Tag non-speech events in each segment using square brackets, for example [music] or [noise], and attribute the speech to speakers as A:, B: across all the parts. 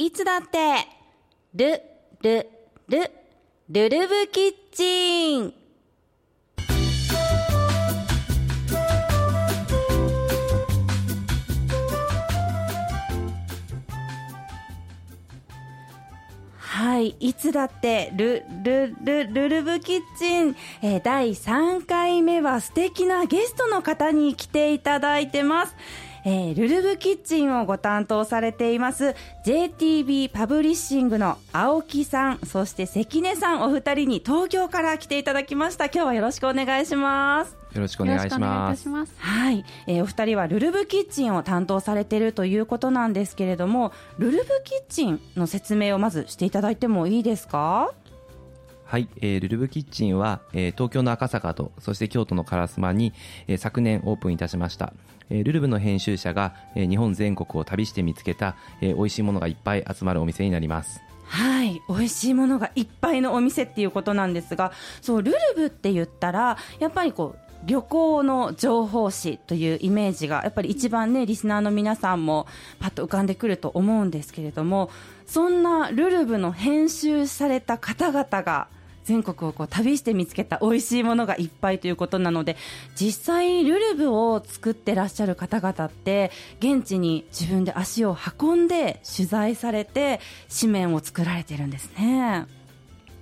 A: いつだってルルルルルブキッチンはい、いつだってルルルルルブキッチン、えー第3回目は素敵なゲストの方に来ていただいてます。えールルブキッチンをご担当されています JTB パブリッシングの青木さんそして関根さんお二人に東京から来ていただきました今日はよろしくお願いします
B: よろしくお願いします。
C: ます。
A: はい、えーお二人はルルブキッチンを担当されているということなんですけれどもルルブキッチンの説明をまずしていただいてもいいですか？
B: はい、えールルブキッチンは、えー東京の赤坂と、そして京都の烏丸に、えー昨年オープンいたしました。えルルブの編集者が、え日本全国を旅して見つけた、えー美味しいものがいっぱい集まるお店になります。
A: はい、美味しいものがいっぱいのお店っていうことなんですが、そうルルブって言ったらやっぱりこう旅行の情報誌というイメージがやっぱり一番ねリスナーの皆さんもパッと浮かんでくると思うんですけれども、そんなルルブの編集された方々が全国をこう旅して見つけた美味しいものがいっぱいということなので実際ルルブを作ってらっしゃる方々って現地に自分で足を運んで取材されて紙面を作られてるんですね。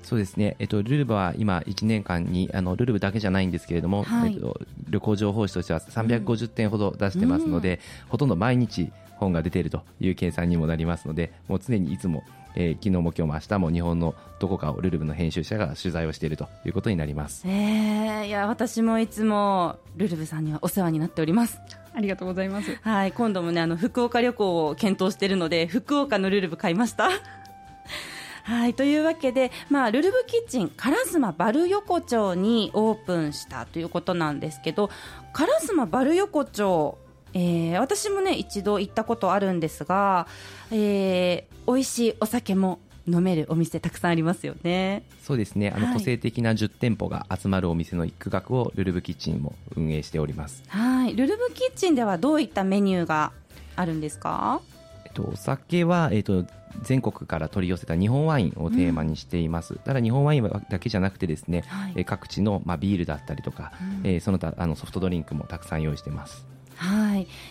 B: そうですね、えっと、ルルブは今1年間に、あの、ルルブだけじゃないんですけれども、
A: はい。
B: えっと、旅行情報誌としては350点ほど出してますので、ほとんど毎日本が出ているという計算にもなりますので、もう常にいつも、えー昨日も今日も明日も日本のどこかをルルブの編集者が取材をしているということになります。
A: えー、いや私もいつもルルブさんにはお世話になっております。
C: ありがとうございます。
A: はい、今度もねあの福岡旅行を検討しているので福岡のルルブ買いました。[laughs] はいというわけで、まあ、ルルブキッチン烏丸バル横丁にオープンしたということなんですけど烏丸バル横丁、えー私もね一度行ったことあるんですが、えー、美味しいお酒も飲めるお店たくさんありますよね。
B: そうですね、あの、
A: はい。
B: 個性的な10店舗が集まるお店の一区画をルルブキッチンも運営しております。
A: はい。ルルブキッチンではどういったメニューがあるんですか？
B: えっと、お酒は、えっと、全国から取り寄せた日本ワインをテーマにしています、ただ日本ワインだけじゃなくてですね、
A: はい。
B: えー各地の、まあ、ビールだったりとか、えーその他あのソフトドリンクもたくさん用意してます。
A: はい、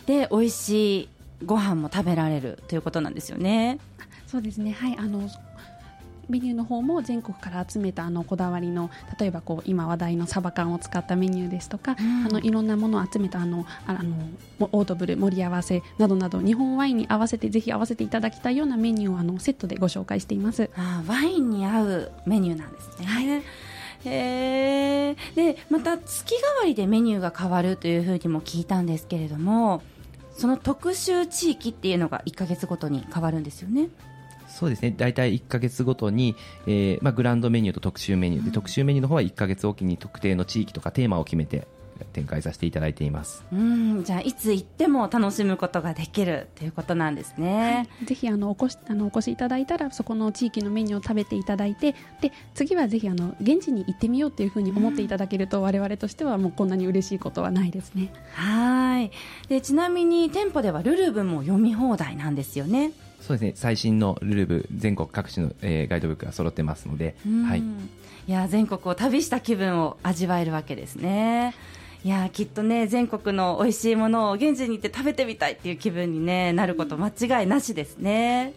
A: で美味しいご飯も食べられるということなんですよね。
C: そうですね。はい、あの。メニューの方も全国から集めたあのこだわりの例えばこう今話題のサバ缶を使ったメニューですとか、
A: うん
C: あのいろんなものを集めたあのああのもオードブル盛り合わせなどなど日本ワインに合わせてぜひ合わせていただきたいようなメニューをあのセットでご紹介しています。
A: あーワインに合うメニューなんですね。へーでまた月替わりでメニューが変わるというふうにも聞いたんですけれどもその特集地域っていうのが1か月ごとに変わるんですよね。
B: そうですね大体1か月ごとに、えーまあ、グランドメニューと特集メニューで、特集メニューの方は1か月おきに特定の地域とかテーマを決めて展開させていただいています
A: うんじゃあいつ行っても楽しむことができるということなんですね。
C: ぜひあのお越しあのお越しいただいたらそこの地域のメニューを食べていただいてで次はぜひあの現地に行ってみようというふうに思っていただけると、我々としてはもうこんなに嬉しいことはないですね。
A: はいでちなみに店舗ではルルブも読み放題なんですよね。
B: そうですね最新のルルブ全国各地の、えーガイドブックが揃ってますので、
A: うん
B: はい、
A: いや全国を旅した気分を味わえるわけですね。いやきっとね全国の美味しいものを現地に行って食べてみたいっていう気分に、ね、なること間違いなしですね。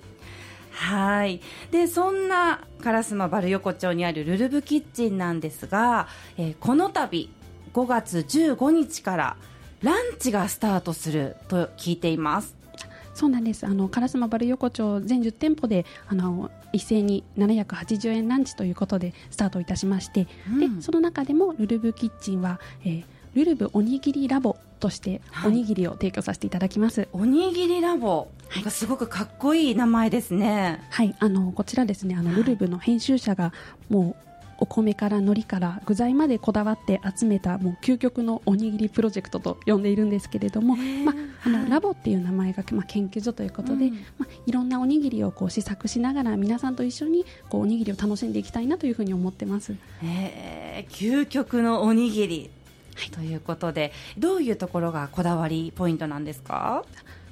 A: はいでそんな烏丸バル横丁にあるルルブキッチンなんですが、えーこの度5月15日からランチがスタートすると聞いています。
C: そうなんです。あの烏丸バル横丁全10店舗であの一斉に780円ランチということでスタートいたしまして、
A: うん
C: でその中でもルルブキッチンは、えールルブおにぎりラボとして
A: はい。
C: おにぎりを提供させていただきます。
A: おにぎりラボ、なんかすごくかっこいい名前ですね。
C: はい、あのこちらですね、あの
A: はい。
C: ルルブの編集者がもうお米から海苔から具材までこだわって集めたもう究極のおにぎりプロジェクトと呼んでいるんですけれども、まあ、あのラボっていう名前が、まあ、研究所ということで、
A: うん。
C: まあ、いろんなおにぎりをこう試作しながら皆さんと一緒にこうおにぎりを楽しんでいきたいなというふうに思ってます。
A: えー。究極のおにぎり、ということでどういうところがこだわりポイントなんですか？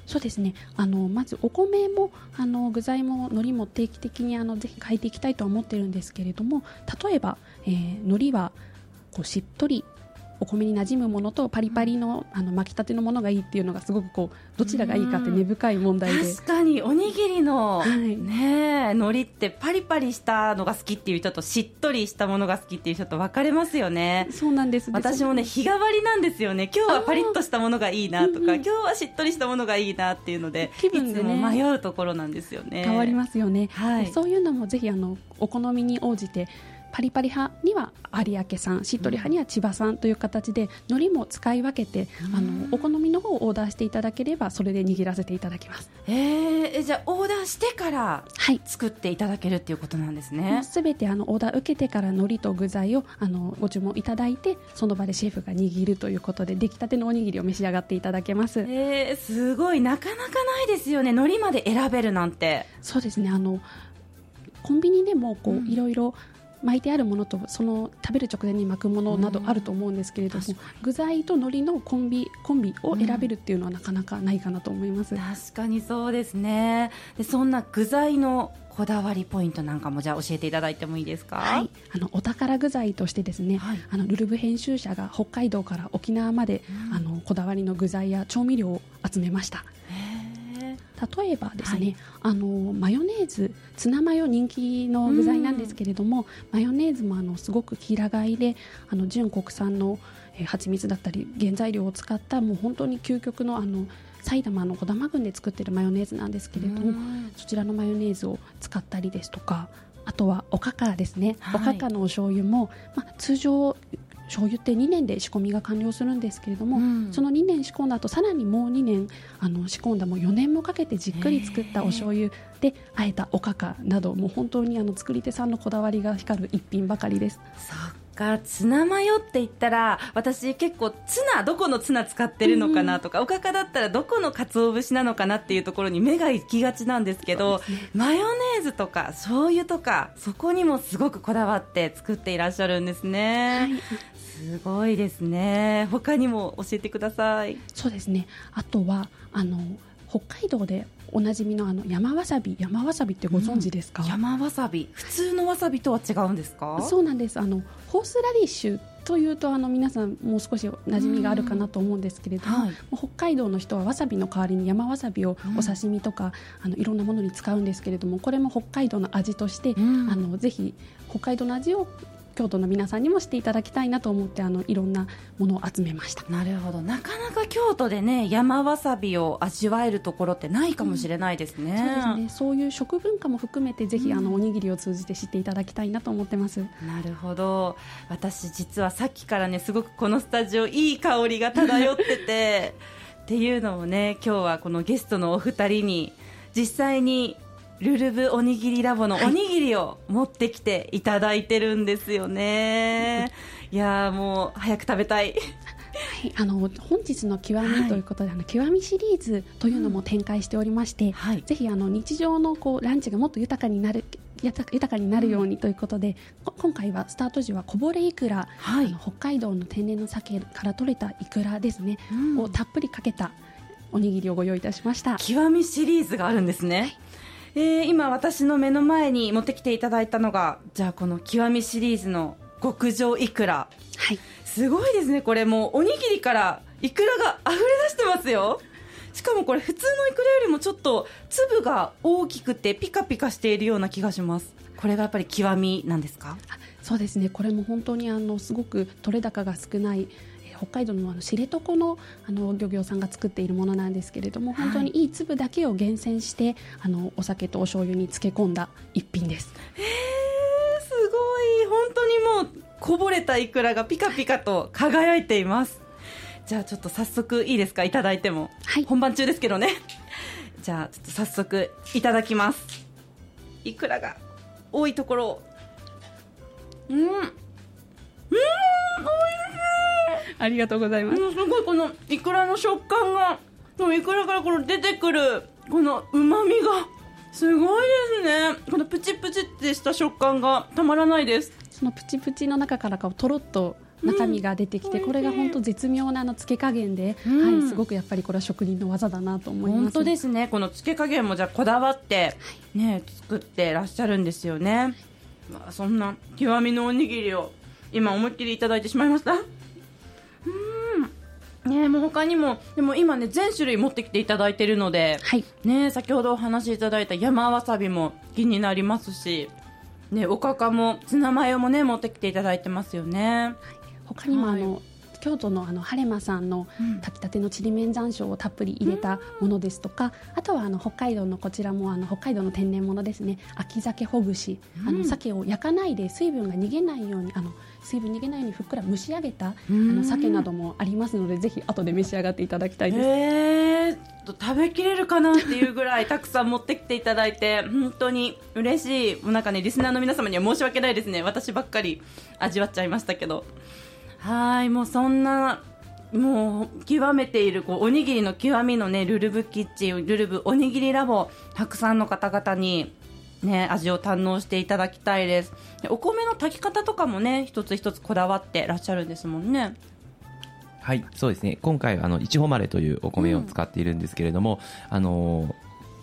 C: そうですね。あのまずお米もあの具材も海苔も定期的にあのぜひ変えていきたいとは思ってるんですけれども例えば、えー、海苔はこうしっとりお米に馴染むものとパリパリのあの巻きたてのものがいいっていうのがすごくこうどちらがいいかって根深い問題で。
A: 確かにおにぎりの、
C: はい。
A: ねえ海苔ってパリパリしたのが好きっていう人としっとりしたものが好きっていう人と分かれますよね。
C: そうなんです。
A: 私もね日替わりなんですよね。今日はパリッとしたものがいいなとか、
C: うんうん。
A: 今日はしっとりしたものがいいなっていうので
C: 気分でね。
A: いつも迷うところなんですよね。
C: 変わりますよね、
A: はい。
C: でそういうのもぜひあのお好みに応じてパリパリ派には有明産しっとり派には千葉産という形で海苔も使い分けてあのお好みの方をオーダーしていただければそれで握らせていただきます。
A: えーえじゃあオーダーしてから
C: はい
A: 作っていただけるっていうことなんですね。
C: すべてあのオーダー受けてから海苔と具材をあのご注文いただいてその場でシェフが握るということで出来たてのおにぎりを召し上がっていただけます。
A: えー、すごいなかなかないですよね。海苔まで選べるなんて。
C: そうですね。あのコンビニでもこう、
A: うん。
C: いろいろ巻いてあるものとその食べる直前に巻くものなどあると思うんですけれども、具材と海苔のコンビコンビを選べるっていうのはなかなかないかなと思います、
A: 確かにそうですね。でそんな具材のこだわりポイントなんかもじゃあ教えていただいてもいいですか？
C: はい、あのお宝具材としてですね、
A: はい。
C: あのルルブ編集者が北海道から沖縄まで、あのこだわりの具材や調味料を集めました例えばですね、
A: はい。
C: あのマヨネーズツナマヨ人気の具材なんですけれども、マヨネーズもあのすごく平飼いであの純国産の、えー蜂蜜だったり原材料を使ったもう本当に究極のあの埼玉の児玉郡で作ってるマヨネーズなんですけれども、
A: うん。
C: そちらのマヨネーズを使ったりですとかあとはおかかですね、
A: はい。
C: おかかのお醤油も、まあ、通常醤油って2年で仕込みが完了するんですけれども、
A: うん。
C: その2年仕込んだ後さらにもう2年あの仕込んだもう4年もかけてじっくり作ったお醤油であえたおかかなどもう本当にあの作り手さんのこだわりが光る一品ばかりです。
A: そっかツナマヨって言ったら私結構ツナどこのツナ使ってるのかなとか、おかかだったらどこの鰹節なのかなっていうところに目が行きがちなんですけどマヨネーズとか醤油とかそこにもすごくこだわって作っていらっしゃるんですね、すごいですね。他にも教えてください。
C: そうですね。あとはあの北海道でおなじみのあの山わさび山わさびってご存知ですか、
A: 山わさび。普通のわさびとは違うんですか？
C: そうなんです。あのホースラディッシュというとあの皆さんもう少し馴染みがあるかなと思うんですけれども、
A: はい。
C: 北海道の人はわさびの代わりに山わさびを
A: うん
C: お刺身とか、あのいろんなものに使うんですけれどもこれも北海道の味として、
A: うん。
C: あのぜひ北海道の味を京都の皆さんにも知っていただきたいなと思ってあのいろんなものを集めました。
A: なるほどなかなか京都でね山わさびを味わえるところってないかもしれないですね、
C: そうですね。そういう食文化も含めてぜひあのおにぎりを通じて知っていただきたいなと思ってます。
A: なるほど私実はさっきからねすごくこのスタジオいい香りが漂っててっていうのをね今日はこのゲストのお二人に実際にルルブおにぎりラボのおにぎりを持ってきていただいてるんですよね、[laughs] いやーもう早く食べたい。
C: はい、あの本日の極みということで、あの極みシリーズというのも展開しておりまして、
A: はい。
C: ぜひあの日常のこうランチがもっと豊かになる豊かになるようにということで、こ今回はスタート時はこぼれいくら、
A: はい。
C: 北海道の天然の鮭から取れたいくらですね、
A: うん。
C: をたっぷりかけたおにぎりをご用意いたしました。
A: 極みシリーズがあるんですね、えー今私の目の前に持ってきていただいたのがじゃあこの極みシリーズの極上いくら
C: はい、
A: すごいですねこれ。もうおにぎりからいくらが溢れ出してますよ。しかもこれ普通のいくらよりもちょっと粒が大きくてピカピカしているような気がします。これがやっぱり極みなんですか？
C: あそうですね。これも本当にあのすごく取れ高が少ないえー北海道のあの知床のあの漁業さんが作っているものなんですけれども、
A: はい。
C: 本当にいい粒だけを厳選してあのお酒とお醤油に漬け込んだ一品です。
A: えー、すごい。本当にもうこぼれたいくらがピカピカと輝いています。じゃあちょっと早速いいですか？いただいても、
C: はい。
A: 本番中ですけどね。じゃあちょっと早速いただきます。いくらが多いところ。をうん。うん [laughs]
C: ありがとうございます。
A: うんすごいこのいくらの食感がこのいくらからこの出てくるこのうまみがすごいですね。このプチプチってした食感がたまらないです。
C: そのプチプチの中からこうとろっと中身が出てきて、
A: うん。
C: これが本当絶妙なあの漬け加減で、
A: うん。
C: はい、すごくやっぱりこれは職人の技だなと思います。
A: 本当ですね。この漬け加減もじゃあこだわって、ね、作ってらっしゃるんですよね、まあ、そんな極みのおにぎりを今思いっきりいただいてしまいましたねもう他にもでも今ね全種類持ってきていただいてるので、
C: はい。
A: ね先ほどお話しいただいた山わさびも気になりますしねおかかもツナマヨもね持ってきていただいてますよね。
C: 他にもあの、
A: は
C: 京都のあの晴間さんの
A: うん。
C: 炊きたてのちりめん山椒をたっぷり入れたものですとか、あとはあの北海道のこちらもあの北海道の天然物ですね。秋鮭ほぐし、あ
A: うん。
C: の鮭を焼かないで水分が逃げないようにあの水分逃げないようにふっくら蒸し上げたあ
A: うん。
C: の鮭などもありますのでぜひ後で召し上がっていただきたいです。
A: えー、食べきれるかなっていうぐらい [laughs] たくさん持ってきていただいて本当に嬉しい。もうなんかねリスナーの皆様には申し訳ないですね。私ばっかり味わっちゃいましたけどはいもうそんなもう極めているこうおにぎりの極みのねルルブキッチンルルブおにぎりラボたくさんの方々にね、味を堪能していただきたいですお米の炊き方とかもね一つ一つこだわってらっしゃるんですもんね
B: はい、そうですね。今回あのいちほまれというお米を使っているんですけれども、あの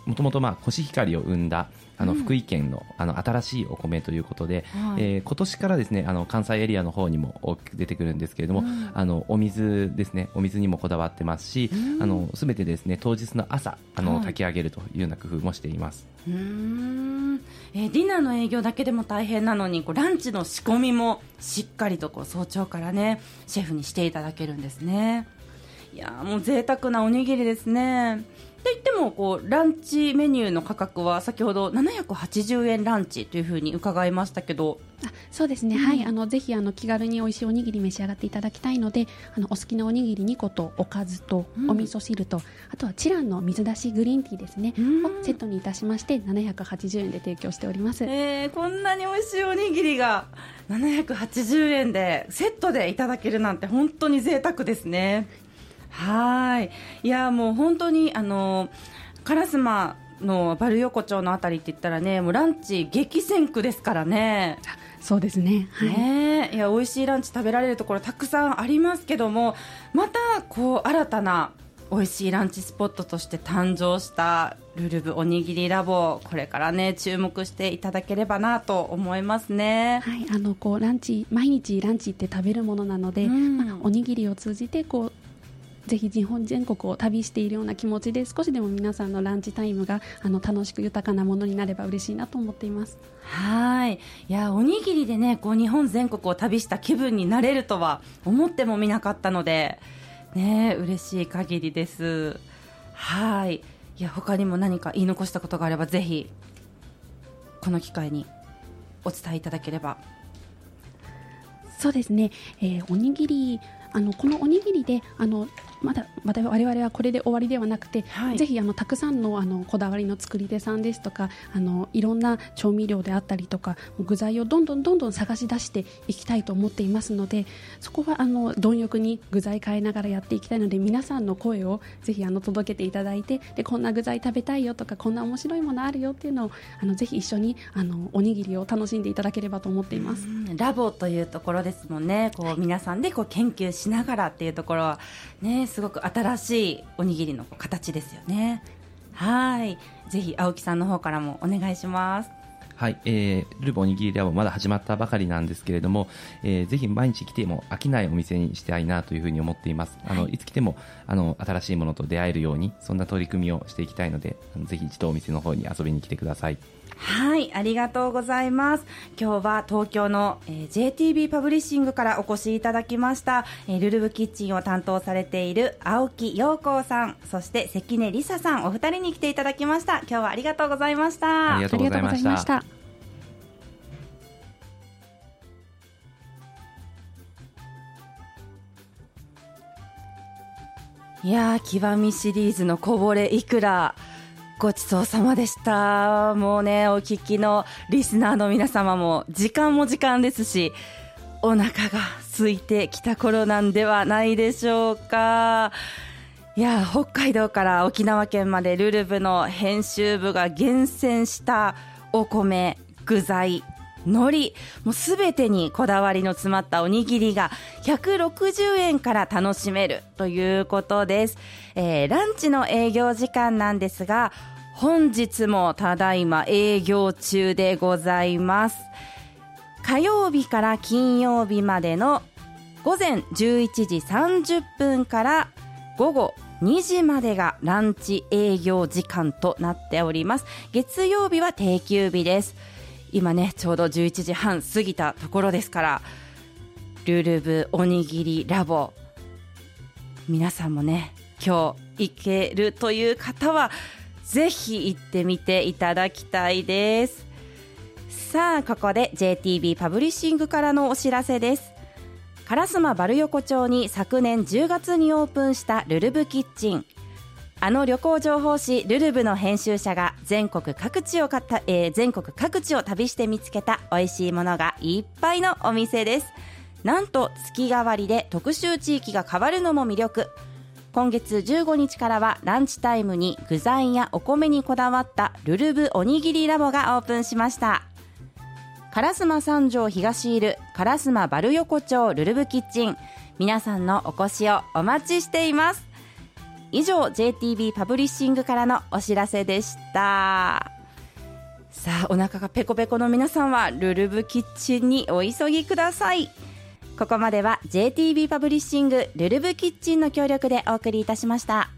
B: もともとまあコシヒカリを生んだあの
A: うん。
B: 福井県のあの新しいお米ということで、
A: はい。
B: えー今年からですねあの関西エリアの方にも大きく出てくるんですけれども、
A: うん。
B: あのお水ですねお水にもこだわってますし、
A: うん。
B: あのすべてですね当日の朝あの、
A: はい。
B: 炊き上げるというような工夫もしています。
A: うーん。えーディナーの営業だけでも大変なのにこうランチの仕込みもしっかりとこう早朝からねシェフにしていただけるんですね。いやーもう贅沢なおにぎりですねといってもこうランチメニューの価格は先ほど780円ランチというふうに伺いましたけど
C: あそうですね、はい。あのぜひあの気軽に美味しいおにぎり召し上がっていただきたいのであのお好きなおにぎり2個とおかずと
A: うん。
C: お味噌汁と、あとはチランの水出しグリーンティーですね、
A: うん。
C: をセットにいたしまして780円で提供しております、
A: えーこんなに美味しいおにぎりが780円でセットでいただけるなんて本当に贅沢ですね。はい。いやもう本当にあの烏丸のバル横丁のあたりって言ったらねもうランチ激戦区ですからね。
C: そうですね。はい、
A: ね。えいや美味しいランチ食べられるところたくさんありますけどもまたこう新たな美味しいランチスポットとして誕生したルルブおにぎりラボこれからね注目していただければなと思いますね。
C: はい、あのこうランチ毎日ランチって食べるものなので、
A: うん。
C: まあ、おにぎりを通じてこうぜひ日本全国を旅しているような気持ちで少しでも皆さんのランチタイムがあの楽しく豊かなものになれば嬉しいなと思っています。
A: はい。いやおにぎりでねこう日本全国を旅した気分になれるとは思ってもみなかったのでね嬉しい限りです。はい。いや他にも何か言い残したことがあればぜひこの機会にお伝えいただければ。
C: そうですね、えーおにぎりあのこのおにぎりであのまだ我々はこれで終わりではなくて、
A: はい
C: ぜひあのたくさんのあのこだわりの作り手さんですとかあのいろんな調味料であったりとか具材をどんどんどんどん探し出していきたいと思っていますのでそこはあの貪欲に具材変えながらやっていきたいので皆さんの声をぜひあの届けていただいてでこんな具材食べたいよとかこんな面白いものあるよっていうのをあのぜひ一緒にあのおにぎりを楽しんでいただければと思っています。
A: うんラボというところですもんねこう皆さんでこう研究しながらっていうところはねすごく新しいおにぎりの形ですよね。はい。ぜひ青木さんの方からもお願いします。
B: はい、えー、ルルブおにぎりラボまだ始まったばかりなんですけれども、えーぜひ毎日来ても飽きないお店にしたいなというふうに思っています。あの、い、つ来てもあの新しいものと出会えるようにそんな取り組みをしていきたいので、あのぜひ一度お店の方に遊びに来てください。
A: はい、ありがとうございます。今日は東京の、えー JTB パブリッシングからお越しいただきました、えールルブキッチンを担当されている青木陽子さん、そして関根梨沙さん、お二人に来ていただきました。今日はありがとうございました。
B: ありがとうございました
C: い。
A: や、極みシリーズのこぼれいくら。ごちそうさまでした。もうね、お聞きのリスナーの皆様も、時間も時間ですし、お腹が空いてきた頃なんではないでしょうか。いや、北海道から沖縄県までルルブの編集部が厳選したお米、具材、海苔。もうすべてにこだわりの詰まったおにぎりが160円から楽しめるということです、えーランチの営業時間なんですが本日もただいま営業中でございます。火曜日から金曜日までの午前11時30分から午後2時までがランチ営業時間となっております。月曜日は定休日です。今ねちょうど11時半過ぎたところですからルルブおにぎりラボ皆さんもね今日行けるという方はぜひ行ってみていただきたいです。さあここで JTB パブリッシングからのお知らせです。烏丸バル横丁に昨年10月にオープンしたルルブキッチン。あの旅行情報誌ルルブの編集者が全国各地をかた、えー全国各地を旅して見つけた美味しいものがいっぱいのお店です。なんと月替わりで特集地域が変わるのも魅力。今月15日からはランチタイムに具材やお米にこだわったルルブおにぎりラボがオープンしました。烏丸三条東いる烏丸バル横丁ルルブキッチン。皆さんのお越しをお待ちしています。以上 JTB パブリッシングからのお知らせでした。さあお腹がペコペコの皆さんはルルブキッチンにお急ぎください。ここまでは JTB パブリッシングルルブキッチンの協力でお送りいたしました。